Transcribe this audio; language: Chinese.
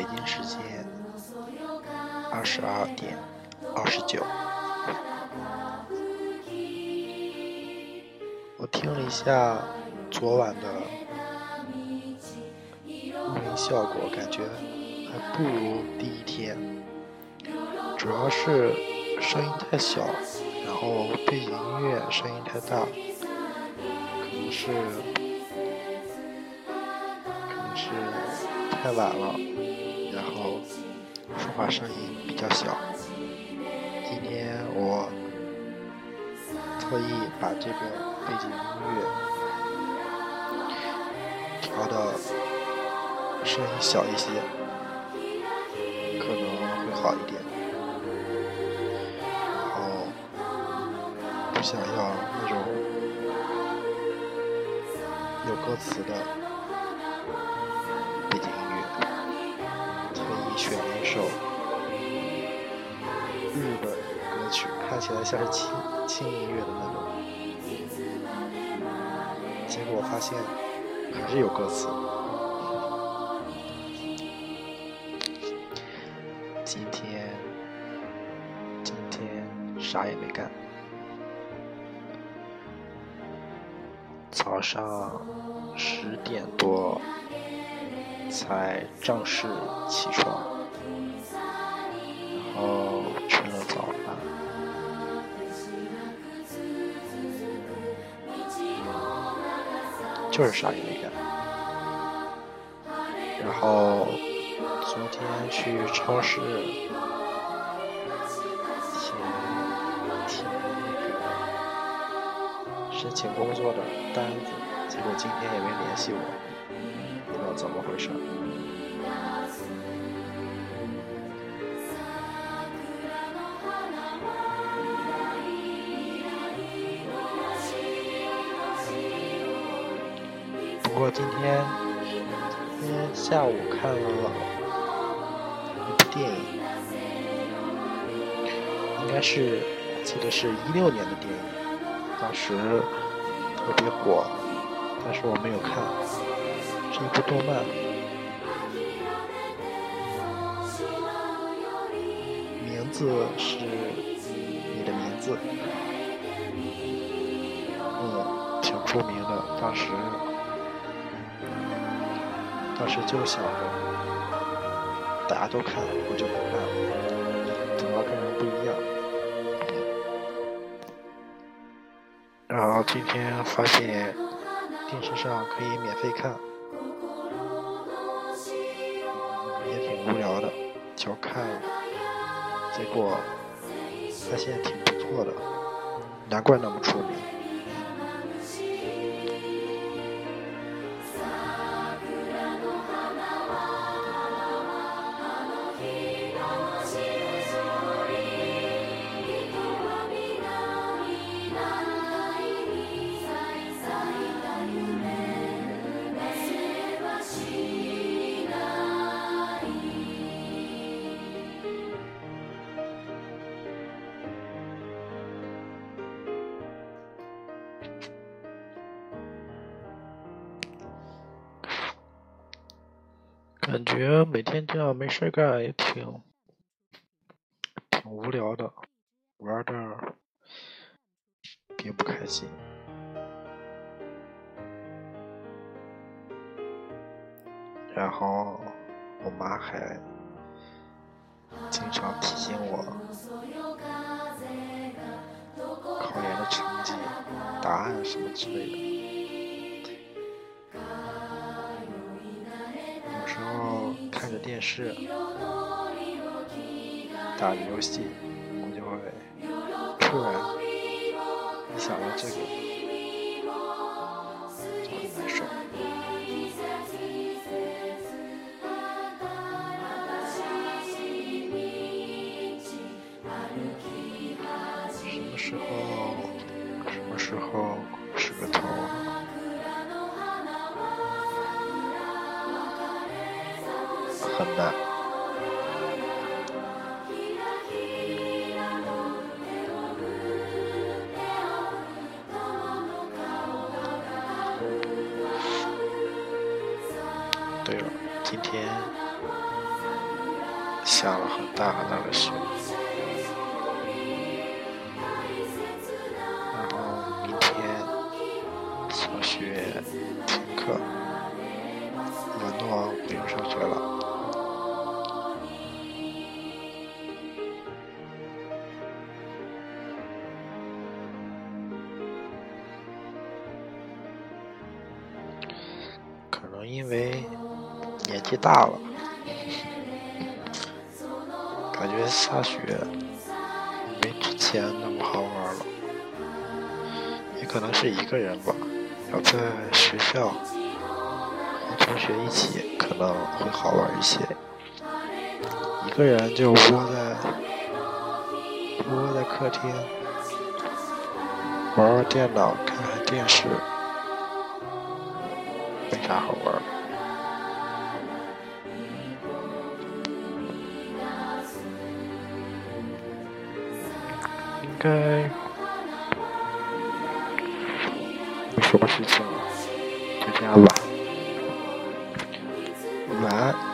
北京时间二十二点二十九。我听了一下昨晚的录音效果，感觉还不如第一天。主要是声音太小，然后背景音乐声音太大，可能是可能是太晚了，然后说话声音比较小。今天我特意把这个背景音乐调的声音小一些，可能会好一点。然后不想要那种有歌词的日本歌曲，看起来像是轻轻音乐的那种。结果我发现还是有歌词。今天，今天啥也没干。早上十点多才正式起床，就是啥也没干。然后昨天去超市填填那个申请工作的单子，结果今天也没联系我，不知道怎么回事。过今天今天下午看了一部电影，应该是我记得是一六年的电影，当时特别火，但是我没有看，是一部动漫，名字是你的名字，嗯，挺出名的，当时。当时就想着，大家都看，我就不看了，怎么跟人不一样。然后今天发现电视上可以免费看，也挺无聊的，就看。结果发现挺不错的，难怪那么出名。感觉每天这样没事干也挺挺无聊的，玩的并不开心。然后我妈还经常提醒我考研的成绩、答案什么之类的。电视，打游戏，我就会突然一想到这个，就很难受。什么时候，什么时候很难。对了，今天下了很大很大的雪。然后明天小学停课，文诺不用上学了。纪大了。感觉下雪没之前那么好玩了，也可能是一个人吧。要在学校和同学一起，可能会好玩一些。一个人就窝在窝在客厅玩玩电脑、看看电视，没啥好玩。该没什么事情了，就这样吧，晚安。